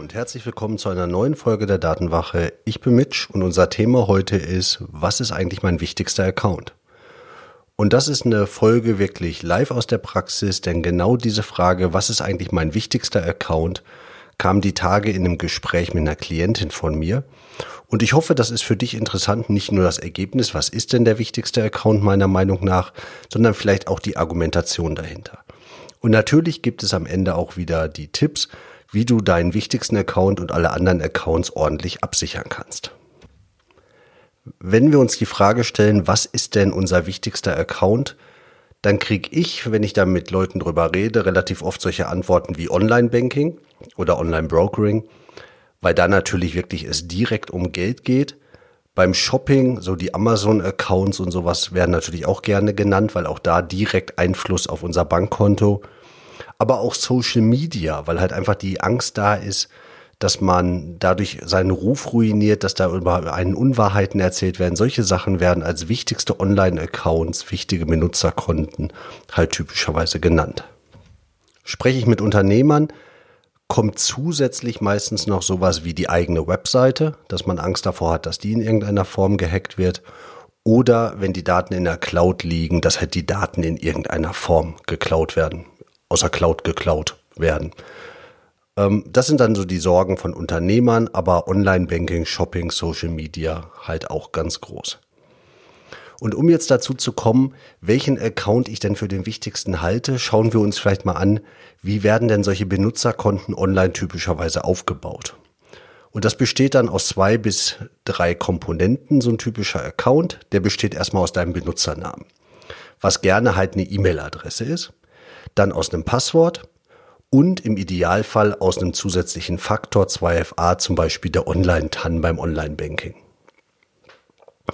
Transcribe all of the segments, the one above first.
Und herzlich willkommen zu einer neuen Folge der Datenwache. Ich bin Mitch und unser Thema heute ist, was ist eigentlich mein wichtigster Account? Und das ist eine Folge wirklich live aus der Praxis, denn genau diese Frage, was ist eigentlich mein wichtigster Account, kam die Tage in einem Gespräch mit einer Klientin von mir. Und ich hoffe, das ist für dich interessant, nicht nur das Ergebnis, was ist denn der wichtigste Account meiner Meinung nach, sondern vielleicht auch die Argumentation dahinter. Und natürlich gibt es am Ende auch wieder die Tipps, wie du deinen wichtigsten Account und alle anderen Accounts ordentlich absichern kannst. Wenn wir uns die Frage stellen, was ist denn unser wichtigster Account, dann kriege ich, wenn ich da mit Leuten drüber rede, relativ oft solche Antworten wie Online-Banking oder Online-Brokering, weil da natürlich wirklich es direkt um Geld geht. Beim Shopping, so die Amazon-Accounts und sowas werden natürlich auch gerne genannt, weil auch da direkt Einfluss auf unser Bankkonto aber auch Social Media, weil halt einfach die Angst da ist, dass man dadurch seinen Ruf ruiniert, dass da über einen Unwahrheiten erzählt werden. Solche Sachen werden als wichtigste Online-Accounts, wichtige Benutzerkonten halt typischerweise genannt. Spreche ich mit Unternehmern, kommt zusätzlich meistens noch sowas wie die eigene Webseite, dass man Angst davor hat, dass die in irgendeiner Form gehackt wird. Oder wenn die Daten in der Cloud liegen, dass halt die Daten in irgendeiner Form geklaut werden aus der Cloud geklaut werden. Ähm, das sind dann so die Sorgen von Unternehmern, aber Online-Banking, Shopping, Social Media halt auch ganz groß. Und um jetzt dazu zu kommen, welchen Account ich denn für den wichtigsten halte, schauen wir uns vielleicht mal an, wie werden denn solche Benutzerkonten online typischerweise aufgebaut. Und das besteht dann aus zwei bis drei Komponenten, so ein typischer Account. Der besteht erstmal aus deinem Benutzernamen, was gerne halt eine E-Mail-Adresse ist dann aus einem Passwort und im Idealfall aus einem zusätzlichen Faktor 2FA, zum Beispiel der Online-TAN beim Online-Banking.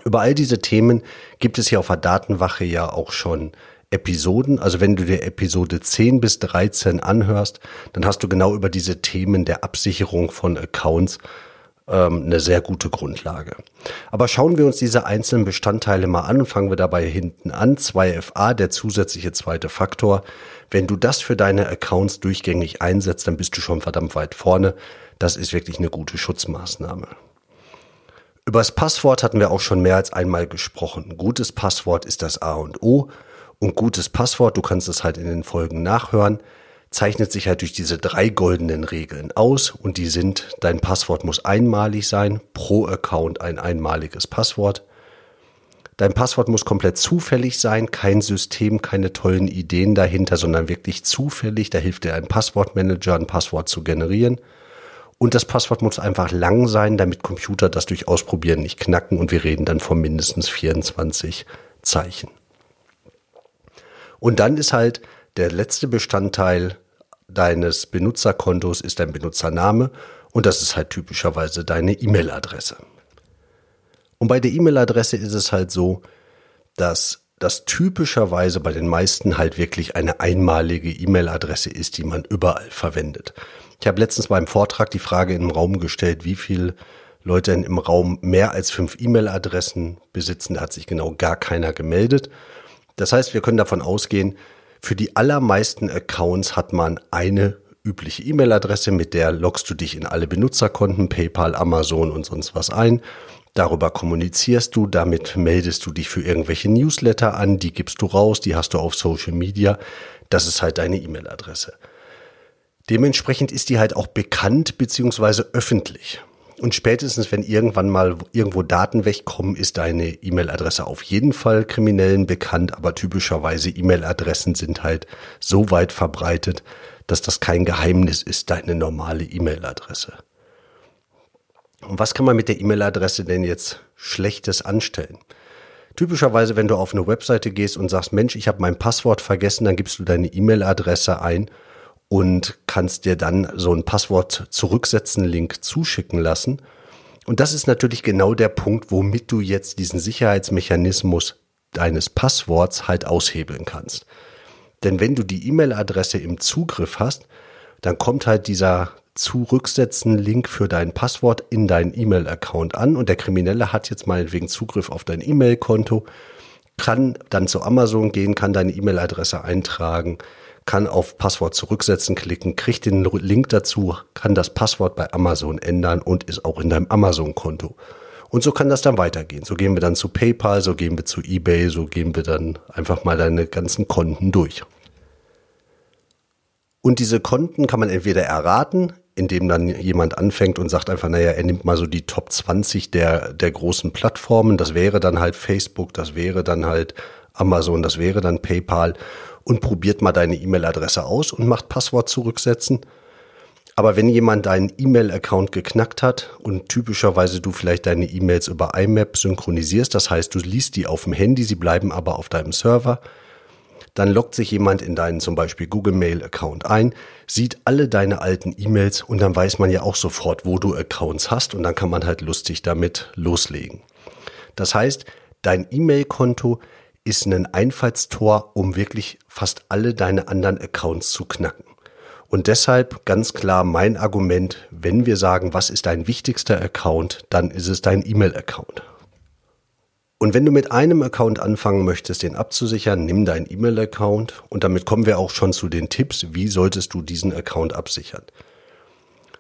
Über all diese Themen gibt es hier auf der Datenwache ja auch schon Episoden. Also wenn du dir Episode 10 bis 13 anhörst, dann hast du genau über diese Themen der Absicherung von Accounts ähm, eine sehr gute Grundlage. Aber schauen wir uns diese einzelnen Bestandteile mal an und fangen wir dabei hinten an. 2FA, der zusätzliche zweite Faktor. Wenn du das für deine Accounts durchgängig einsetzt, dann bist du schon verdammt weit vorne. Das ist wirklich eine gute Schutzmaßnahme. Über das Passwort hatten wir auch schon mehr als einmal gesprochen. Gutes Passwort ist das A und O. Und gutes Passwort, du kannst es halt in den Folgen nachhören, zeichnet sich halt durch diese drei goldenen Regeln aus und die sind, dein Passwort muss einmalig sein, pro Account ein einmaliges Passwort. Dein Passwort muss komplett zufällig sein, kein System, keine tollen Ideen dahinter, sondern wirklich zufällig. Da hilft dir ein Passwortmanager, ein Passwort zu generieren. Und das Passwort muss einfach lang sein, damit Computer das durch Ausprobieren nicht knacken und wir reden dann von mindestens 24 Zeichen. Und dann ist halt der letzte Bestandteil deines Benutzerkontos ist dein Benutzername und das ist halt typischerweise deine E-Mail-Adresse. Und bei der E-Mail-Adresse ist es halt so, dass das typischerweise bei den meisten halt wirklich eine einmalige E-Mail-Adresse ist, die man überall verwendet. Ich habe letztens beim Vortrag die Frage den Raum gestellt, wie viele Leute im Raum mehr als fünf E-Mail-Adressen besitzen. Da hat sich genau gar keiner gemeldet. Das heißt, wir können davon ausgehen, für die allermeisten Accounts hat man eine übliche E-Mail-Adresse, mit der loggst du dich in alle Benutzerkonten, PayPal, Amazon und sonst was ein. Darüber kommunizierst du, damit meldest du dich für irgendwelche Newsletter an, die gibst du raus, die hast du auf Social Media. Das ist halt deine E-Mail-Adresse. Dementsprechend ist die halt auch bekannt beziehungsweise öffentlich. Und spätestens, wenn irgendwann mal irgendwo Daten wegkommen, ist deine E-Mail-Adresse auf jeden Fall Kriminellen bekannt, aber typischerweise E-Mail-Adressen sind halt so weit verbreitet, dass das kein Geheimnis ist, deine normale E-Mail-Adresse. Und was kann man mit der E-Mail-Adresse denn jetzt Schlechtes anstellen? Typischerweise, wenn du auf eine Webseite gehst und sagst, Mensch, ich habe mein Passwort vergessen, dann gibst du deine E-Mail-Adresse ein und kannst dir dann so ein Passwort zurücksetzen Link zuschicken lassen. Und das ist natürlich genau der Punkt, womit du jetzt diesen Sicherheitsmechanismus deines Passworts halt aushebeln kannst. Denn wenn du die E-Mail-Adresse im Zugriff hast, dann kommt halt dieser Zurücksetzen-Link für dein Passwort in deinen E-Mail-Account an und der Kriminelle hat jetzt meinetwegen Zugriff auf dein E-Mail-Konto, kann dann zu Amazon gehen, kann deine E-Mail-Adresse eintragen, kann auf Passwort zurücksetzen klicken, kriegt den Link dazu, kann das Passwort bei Amazon ändern und ist auch in deinem Amazon-Konto. Und so kann das dann weitergehen. So gehen wir dann zu PayPal, so gehen wir zu eBay, so gehen wir dann einfach mal deine ganzen Konten durch. Und diese Konten kann man entweder erraten, indem dann jemand anfängt und sagt einfach, naja, er nimmt mal so die Top 20 der, der großen Plattformen. Das wäre dann halt Facebook, das wäre dann halt Amazon, das wäre dann PayPal und probiert mal deine E-Mail-Adresse aus und macht Passwort zurücksetzen. Aber wenn jemand deinen E-Mail-Account geknackt hat und typischerweise du vielleicht deine E-Mails über IMAP synchronisierst, das heißt, du liest die auf dem Handy, sie bleiben aber auf deinem Server, dann loggt sich jemand in deinen zum Beispiel Google Mail Account ein, sieht alle deine alten E-Mails und dann weiß man ja auch sofort, wo du Accounts hast und dann kann man halt lustig damit loslegen. Das heißt, dein E-Mail-Konto ist ein Einfallstor, um wirklich fast alle deine anderen Accounts zu knacken. Und deshalb ganz klar mein Argument, wenn wir sagen, was ist dein wichtigster Account, dann ist es dein E-Mail-Account. Und wenn du mit einem Account anfangen möchtest, den abzusichern, nimm deinen E-Mail-Account und damit kommen wir auch schon zu den Tipps, wie solltest du diesen Account absichern.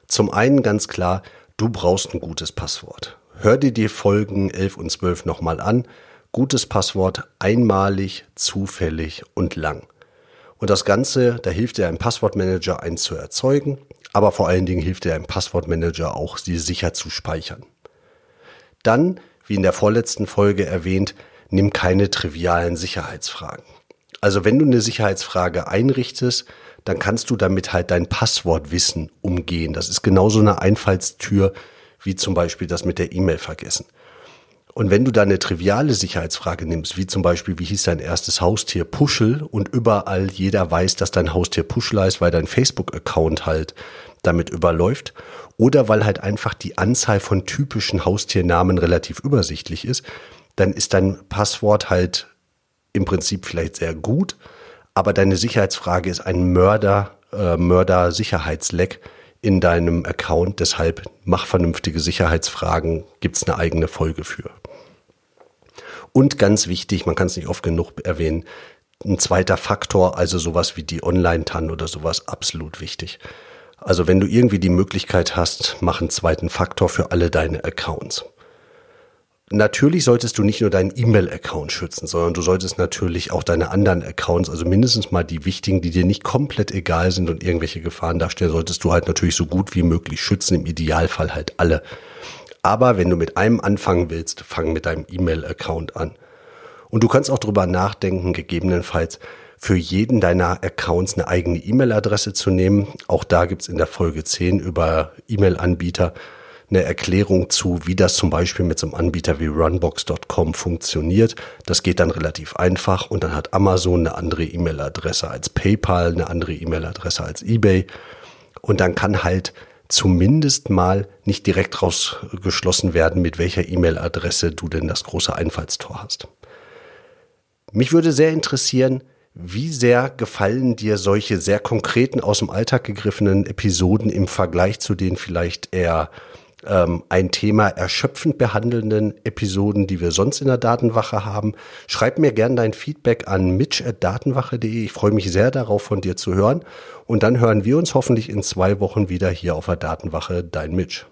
Zum einen ganz klar, du brauchst ein gutes Passwort. Hör dir die Folgen 11 und 12 nochmal an. Gutes Passwort, einmalig, zufällig und lang. Und das Ganze, da hilft dir ein Passwortmanager, eins zu erzeugen, aber vor allen Dingen hilft dir ein Passwortmanager auch, sie sicher zu speichern. Dann, wie in der vorletzten Folge erwähnt, nimm keine trivialen Sicherheitsfragen. Also wenn du eine Sicherheitsfrage einrichtest, dann kannst du damit halt dein Passwortwissen umgehen. Das ist genauso eine Einfallstür wie zum Beispiel das mit der E-Mail vergessen. Und wenn du da eine triviale Sicherheitsfrage nimmst, wie zum Beispiel, wie hieß dein erstes Haustier Puschel und überall jeder weiß, dass dein Haustier Puschel heißt, weil dein Facebook-Account halt damit überläuft, oder weil halt einfach die Anzahl von typischen Haustiernamen relativ übersichtlich ist, dann ist dein Passwort halt im Prinzip vielleicht sehr gut, aber deine Sicherheitsfrage ist ein Mörder, äh, Mörder-Sicherheitsleck, in deinem Account. Deshalb mach vernünftige Sicherheitsfragen, gibt's eine eigene Folge für. Und ganz wichtig, man kann es nicht oft genug erwähnen, ein zweiter Faktor, also sowas wie die Online-TAN oder sowas, absolut wichtig. Also wenn du irgendwie die Möglichkeit hast, mach einen zweiten Faktor für alle deine Accounts. Natürlich solltest du nicht nur deinen E-Mail-Account schützen, sondern du solltest natürlich auch deine anderen Accounts, also mindestens mal die wichtigen, die dir nicht komplett egal sind und irgendwelche Gefahren darstellen, solltest du halt natürlich so gut wie möglich schützen, im Idealfall halt alle. Aber wenn du mit einem anfangen willst, fang mit deinem E-Mail-Account an. Und du kannst auch drüber nachdenken, gegebenenfalls für jeden deiner Accounts eine eigene E-Mail-Adresse zu nehmen. Auch da gibt's in der Folge 10 über E-Mail-Anbieter eine Erklärung zu, wie das zum Beispiel mit so einem Anbieter wie runbox.com funktioniert. Das geht dann relativ einfach und dann hat Amazon eine andere E-Mail-Adresse als PayPal, eine andere E-Mail-Adresse als eBay und dann kann halt zumindest mal nicht direkt rausgeschlossen werden, mit welcher E-Mail-Adresse du denn das große Einfallstor hast. Mich würde sehr interessieren, wie sehr gefallen dir solche sehr konkreten aus dem Alltag gegriffenen Episoden im Vergleich zu den vielleicht eher ähm, ein Thema erschöpfend behandelnden Episoden, die wir sonst in der Datenwache haben. Schreib mir gern dein Feedback an mitch.datenwache.de. Ich freue mich sehr darauf, von dir zu hören. Und dann hören wir uns hoffentlich in zwei Wochen wieder hier auf der Datenwache. Dein Mitch.